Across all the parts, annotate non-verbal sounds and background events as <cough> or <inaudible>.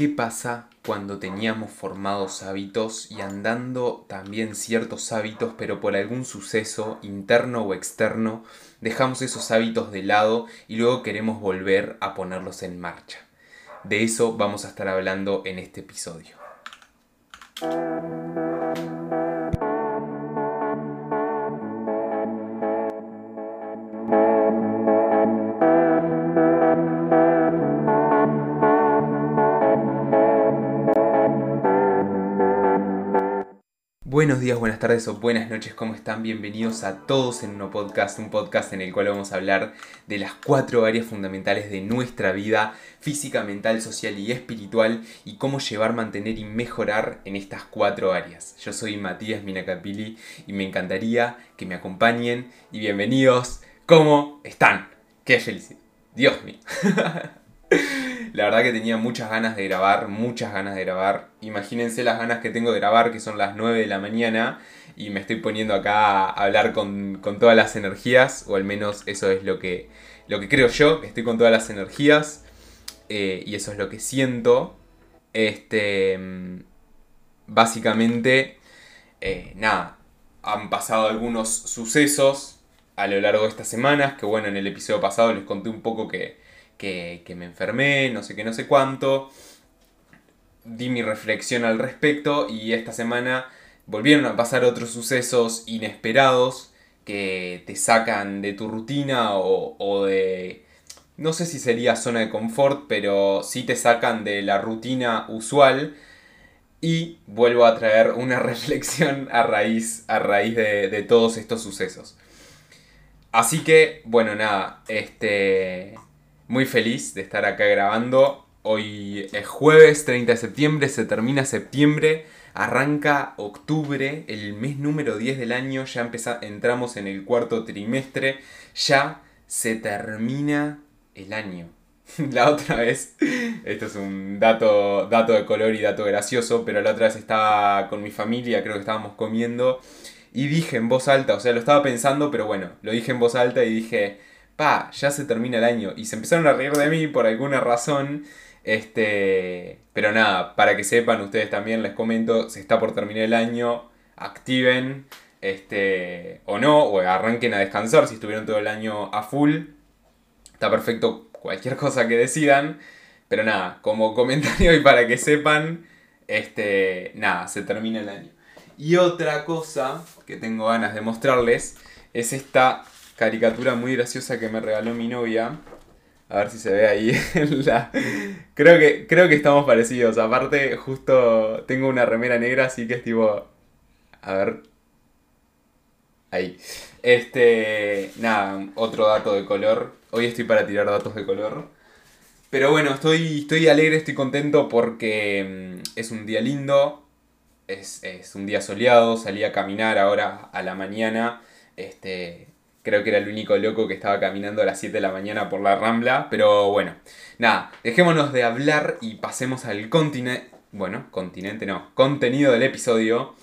¿Qué pasa cuando teníamos formados hábitos y andando también ciertos hábitos, pero por algún suceso interno o externo, dejamos esos hábitos de lado y luego queremos volver a ponerlos en marcha? De eso vamos a estar hablando en este episodio. Buenos días, buenas tardes o buenas noches, ¿cómo están? Bienvenidos a todos en un podcast, un podcast en el cual vamos a hablar de las cuatro áreas fundamentales de nuestra vida, física, mental, social y espiritual, y cómo llevar, mantener y mejorar en estas cuatro áreas. Yo soy Matías Minacapili y me encantaría que me acompañen y bienvenidos. ¿Cómo están? ¡Qué felicidad! Dios mío. <laughs> La verdad que tenía muchas ganas de grabar, muchas ganas de grabar. Imagínense las ganas que tengo de grabar, que son las 9 de la mañana, y me estoy poniendo acá a hablar con, todas las energías, o al menos eso es lo que, lo que creo yo, estoy con todas las energías, eh, y eso es lo que siento. Este, básicamente, eh, nada, han pasado algunos sucesos a lo largo de estas semanas, que bueno, en el episodio pasado les conté un poco que que, me enfermé, no sé qué, no sé cuánto. Di mi reflexión al respecto y esta semana volvieron a pasar otros sucesos inesperados que te sacan de tu rutina o, de... No sé si sería zona de confort, pero sí te sacan de la rutina usual y vuelvo a traer una <laughs> reflexión a raíz, a raíz de, de, todos estos sucesos. Así que, bueno, nada, este muy feliz de estar acá grabando. Hoy es jueves 30 de septiembre, se termina septiembre, arranca octubre, el mes número 10 del año, ya entramos en el cuarto trimestre, ya se termina el año. <laughs> La otra vez, esto es un dato, dato de color y dato gracioso, pero la otra vez estaba con mi familia, creo que estábamos comiendo, y dije en voz alta, o sea, lo estaba pensando, pero bueno, lo dije en voz alta y dije, pa, ya se termina el año. Y se empezaron a reír de mí por alguna razón. Este, pero nada, para que sepan ustedes también les comento, se está por terminar el año, activen este o no o arranquen a descansar si estuvieron todo el año a full. Está perfecto cualquier cosa que decidan, pero nada, como comentario y para que sepan, este, nada, se termina el año. Y otra cosa que tengo ganas de mostrarles es esta caricatura muy graciosa que me regaló mi novia. A ver si se ve ahí <laughs> la... Creo que, creo que estamos parecidos. Aparte, justo tengo una remera negra, así que es tipo... A ver... Ahí. Este... Nada, otro dato de color. Hoy estoy para tirar datos de color. Pero bueno, estoy, estoy alegre, estoy contento porque mm, es un día lindo. Es, es un día soleado. Salí a caminar ahora a la mañana. Este, Creo que era el único loco que estaba caminando a las 7 de la mañana por la rambla. Pero bueno, nada, dejémonos de hablar y pasemos al continente. Bueno, continente no, contenido del episodio.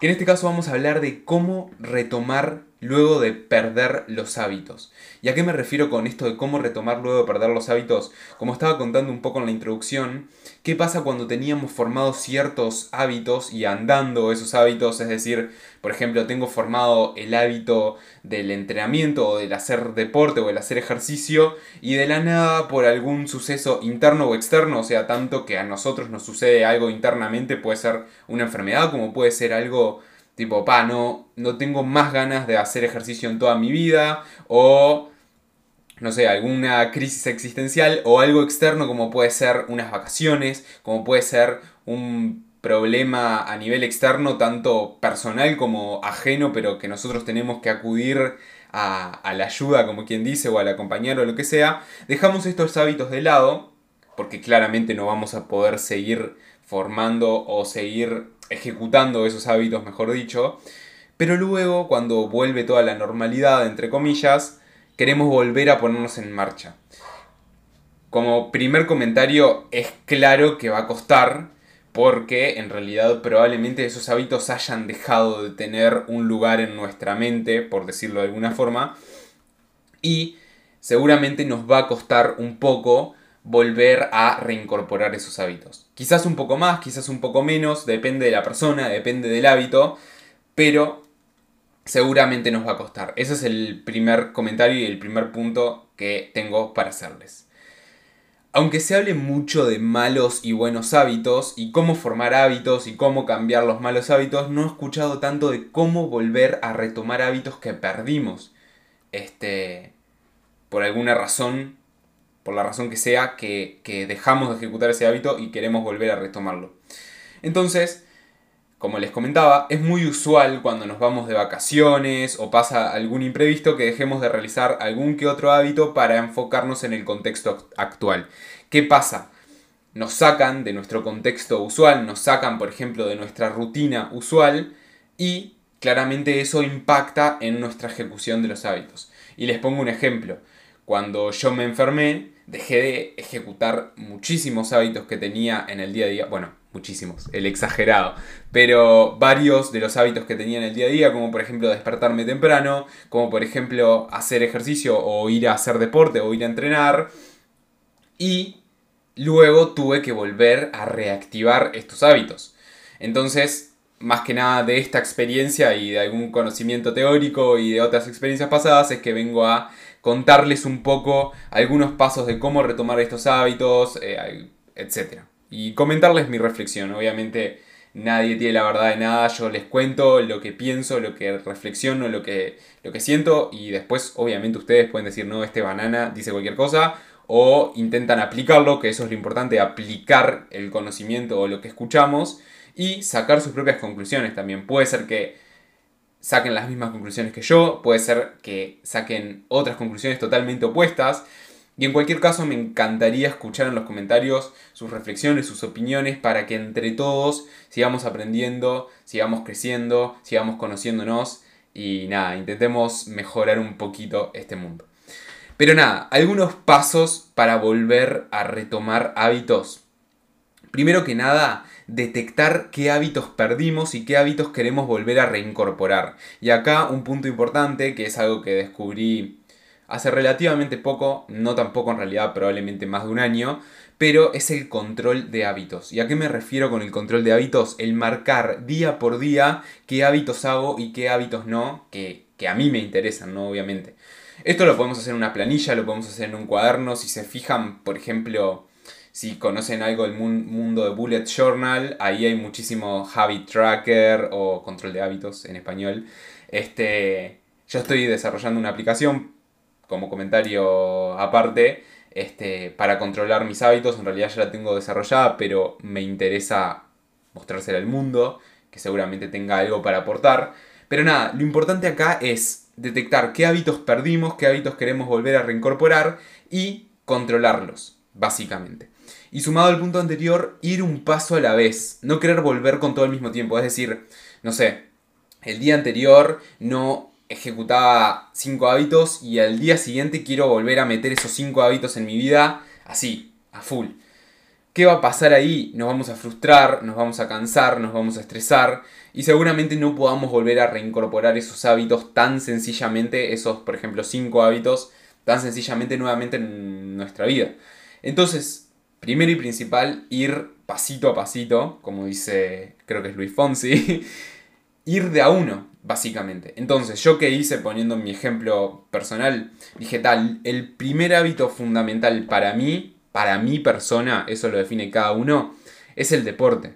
Que en este caso vamos a hablar de cómo retomar luego de perder los hábitos. ¿Y a qué me refiero con esto de cómo retomar luego de perder los hábitos? Como estaba contando un poco en la introducción, ¿qué pasa cuando teníamos formados ciertos hábitos y andando esos hábitos? Es decir, por ejemplo, tengo formado el hábito del entrenamiento o del hacer deporte o del hacer ejercicio y de la nada por algún suceso interno o externo, o sea, tanto que a nosotros nos sucede algo internamente, puede ser una enfermedad como puede ser algo Tipo, pa, no, no tengo más ganas de hacer ejercicio en toda mi vida. O, no sé, alguna crisis existencial o algo externo como puede ser unas vacaciones, como puede ser un problema a nivel externo, tanto personal como ajeno, pero que nosotros tenemos que acudir a, a, la ayuda, como quien dice, o al acompañar o lo que sea, dejamos estos hábitos de lado, porque claramente no vamos a poder seguir formando o seguir ejecutando esos hábitos, mejor dicho. Pero luego, cuando vuelve toda la normalidad, entre comillas, queremos volver a ponernos en marcha. Como primer comentario, es claro que va a costar, porque en realidad probablemente esos hábitos hayan dejado de tener un lugar en nuestra mente, por decirlo de alguna forma, y seguramente nos va a costar un poco volver a reincorporar esos hábitos. Quizás un poco más, quizás un poco menos, depende de la persona, depende del hábito, pero seguramente nos va a costar. Ese es el primer comentario y el primer punto que tengo para hacerles. Aunque se hable mucho de malos y buenos hábitos y cómo formar hábitos y cómo cambiar los malos hábitos, no he escuchado tanto de cómo volver a retomar hábitos que perdimos. Este, por alguna razón, por la razón que sea, que, que dejamos de ejecutar ese hábito y queremos volver a retomarlo. Entonces, como les comentaba, es muy usual cuando nos vamos de vacaciones o pasa algún imprevisto que dejemos de realizar algún que otro hábito para enfocarnos en el contexto actual. ¿Qué pasa? Nos sacan de nuestro contexto usual, nos sacan, por ejemplo, de nuestra rutina usual y claramente eso impacta en nuestra ejecución de los hábitos. Y les pongo un ejemplo. Cuando yo me enfermé, dejé de ejecutar muchísimos hábitos que tenía en el día a día. Bueno, muchísimos, el exagerado, pero varios de los hábitos que tenía en el día a día, como por ejemplo despertarme temprano, como por ejemplo hacer ejercicio o ir a hacer deporte o ir a entrenar, y luego tuve que volver a reactivar estos hábitos. Entonces, más que nada de esta experiencia y de algún conocimiento teórico y de otras experiencias pasadas, es que vengo a contarles un poco algunos pasos de cómo retomar estos hábitos, eh, etc y comentarles mi reflexión. Obviamente nadie tiene la verdad de nada, yo les cuento lo que pienso, lo que reflexiono, lo que, lo que siento. Y después obviamente ustedes pueden decir, no, este banana dice cualquier cosa o intentan aplicarlo, que eso es lo importante, aplicar el conocimiento o lo que escuchamos y sacar sus propias conclusiones también. Puede ser que saquen las mismas conclusiones que yo, puede ser que saquen otras conclusiones totalmente opuestas. Y en cualquier caso me encantaría escuchar en los comentarios sus reflexiones, sus opiniones, para que entre todos sigamos aprendiendo, sigamos creciendo, sigamos conociéndonos y nada, intentemos mejorar un poquito este mundo. Pero nada, algunos pasos para volver a retomar hábitos. Primero que nada, detectar qué hábitos perdimos y qué hábitos queremos volver a reincorporar. Y acá un punto importante, que es algo que descubrí hace relativamente poco, no tampoco en realidad, probablemente más de un año, pero es el control de hábitos. ¿Y a qué me refiero con el control de hábitos? El marcar día por día qué hábitos hago y qué hábitos no, que, a mí me interesan, ¿no? Obviamente. Esto lo podemos hacer en una planilla, lo podemos hacer en un cuaderno, si se fijan, por ejemplo, si conocen algo del mundo de Bullet Journal, ahí hay muchísimo habit tracker o control de hábitos en español. Este, yo estoy desarrollando una aplicación como comentario aparte, este, para controlar mis hábitos, en realidad ya la tengo desarrollada, pero me interesa mostrársela al mundo, que seguramente tenga algo para aportar. Pero nada, lo importante acá es detectar qué hábitos perdimos, qué hábitos queremos volver a reincorporar y controlarlos, básicamente. Y sumado al punto anterior, ir un paso a la vez, no querer volver con todo al mismo tiempo, es decir, no sé, el día anterior no ejecutaba 5 hábitos y al día siguiente quiero volver a meter esos 5 hábitos en mi vida así, a full. ¿Qué va a pasar ahí? Nos vamos a frustrar, nos vamos a cansar, nos vamos a estresar y seguramente no podamos volver a reincorporar esos hábitos tan sencillamente, esos por ejemplo 5 hábitos, tan sencillamente nuevamente en nuestra vida. Entonces, primero y principal, ir pasito a pasito, como dice creo que es Luis Fonsi, <laughs> ir de a uno, básicamente. Entonces, yo que hice poniendo mi ejemplo personal, dije tal, el primer hábito fundamental para mí, para mi persona, eso lo define cada uno, es el deporte.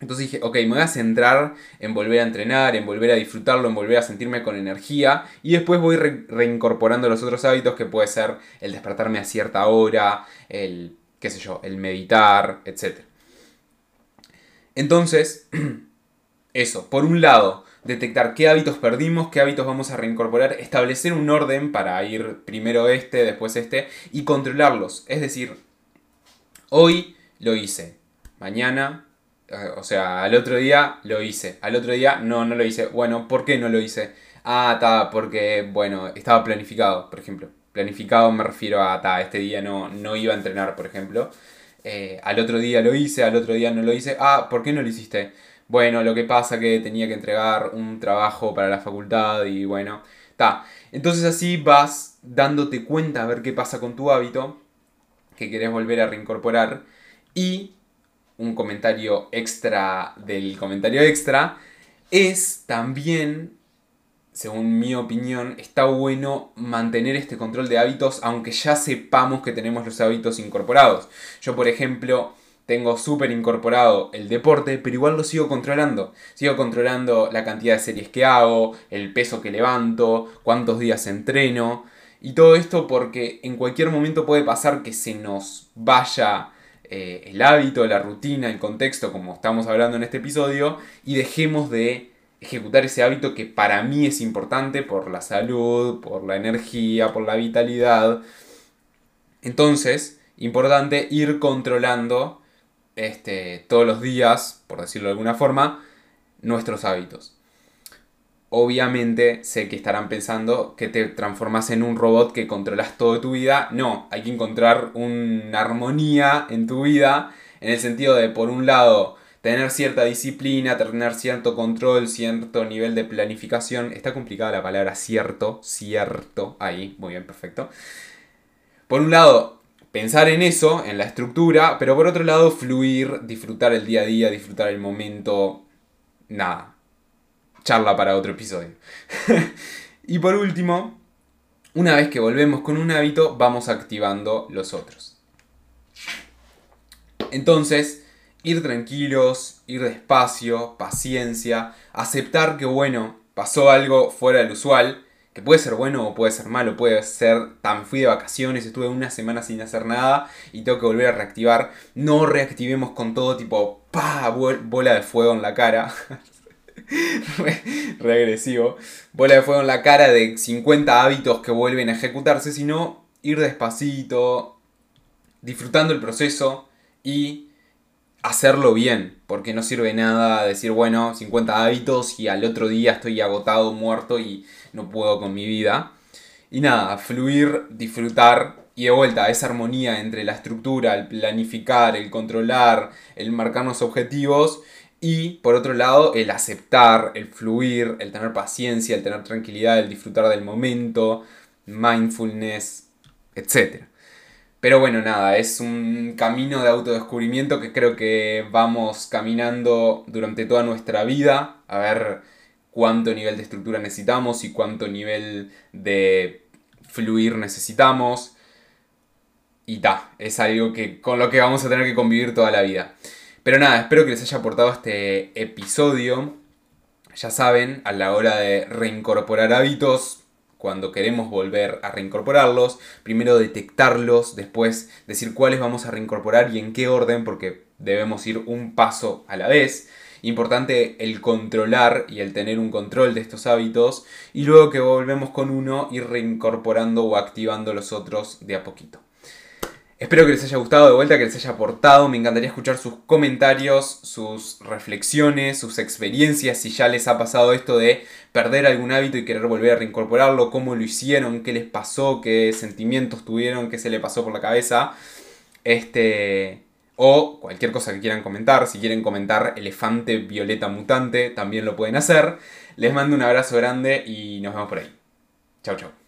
Entonces dije, ok, me voy a centrar en volver a entrenar, en volver a disfrutarlo, en volver a sentirme con energía y después voy reincorporando los otros hábitos que puede ser el despertarme a cierta hora, el, qué sé yo, el meditar, etc. Entonces, <clears throat> eso, por un lado, detectar qué hábitos perdimos, qué hábitos vamos a reincorporar, establecer un orden para ir primero este, después este, y controlarlos. Es decir, hoy lo hice, mañana, eh, o sea, al otro día lo hice, al otro día no, no lo hice. Bueno, ¿por qué no lo hice? Ah, está, porque, bueno, estaba planificado, por ejemplo. Planificado me refiero a, ta, este día no, no iba a entrenar, por ejemplo. Eh, al otro día lo hice, al otro día no lo hice. Ah, ¿por qué no lo hiciste? bueno, lo que pasa que tenía que entregar un trabajo para la facultad y bueno, está. Entonces así vas dándote cuenta a ver qué pasa con tu hábito que querés volver a reincorporar. Y un comentario extra del comentario extra es también, según mi opinión, está bueno mantener este control de hábitos aunque ya sepamos que tenemos los hábitos incorporados. Yo, por ejemplo, tengo súper incorporado el deporte, pero igual lo sigo controlando. Sigo controlando la cantidad de series que hago, el peso que levanto, cuántos días entreno. Y todo esto porque en cualquier momento puede pasar que se nos vaya eh, el hábito, la rutina, el contexto, como estamos hablando en este episodio, y dejemos de ejecutar ese hábito que para mí es importante por la salud, por la energía, por la vitalidad. Entonces, importante ir controlando este, todos los días, por decirlo de alguna forma, nuestros hábitos. Obviamente sé que estarán pensando que te transformas en un robot que controlas toda tu vida. No, hay que encontrar una armonía en tu vida en el sentido de, por un lado, tener cierta disciplina, tener cierto control, cierto nivel de planificación. Está complicada la palabra cierto, cierto, ahí, muy bien, perfecto. Por un lado, pensar en eso, en la estructura, pero por otro lado fluir, disfrutar el día a día, disfrutar el momento, nada, charla para otro episodio. <laughs> y por último, una vez que volvemos con un hábito, vamos activando los otros. Entonces, ir tranquilos, ir despacio, paciencia, aceptar que bueno, pasó algo fuera del usual, que puede ser bueno o puede ser malo, puede ser, tan fui de vacaciones, estuve una semana sin hacer nada y tengo que volver a reactivar. No reactivemos con todo tipo, pa, bola de fuego en la cara. <laughs> Regresivo. Bola de fuego en la cara de 50 hábitos que vuelven a ejecutarse, sino ir despacito, disfrutando el proceso y hacerlo bien, porque no sirve nada decir, bueno, 50 hábitos y al otro día estoy agotado, muerto y no puedo con mi vida. Y nada, fluir, disfrutar y de vuelta esa armonía entre la estructura, el planificar, el controlar, el marcarnos objetivos y por otro lado el aceptar, el fluir, el tener paciencia, el tener tranquilidad, el disfrutar del momento, mindfulness, etc. Pero bueno, nada, es un camino de autodescubrimiento que creo que vamos caminando durante toda nuestra vida, a ver cuánto nivel de estructura necesitamos y cuánto nivel de fluir necesitamos. Y ta, es algo que, con lo que vamos a tener que convivir toda la vida. Pero nada, espero que les haya aportado este episodio. Ya saben, a la hora de reincorporar hábitos, cuando queremos volver a reincorporarlos, primero detectarlos, después decir cuáles vamos a reincorporar y en qué orden, porque debemos ir un paso a la vez. Importante el controlar y el tener un control de estos hábitos y luego que volvemos con uno ir reincorporando o activando los otros de a poquito. Espero que les haya gustado de vuelta, que les haya aportado. Me encantaría escuchar sus comentarios, sus reflexiones, sus experiencias, si ya les ha pasado esto de perder algún hábito y querer volver a reincorporarlo, cómo lo hicieron, qué les pasó, qué sentimientos tuvieron, qué se le pasó por la cabeza. Este. O cualquier cosa que quieran comentar. Si quieren comentar elefante violeta mutante, también lo pueden hacer. Les mando un abrazo grande y nos vemos por ahí. Chao, chao.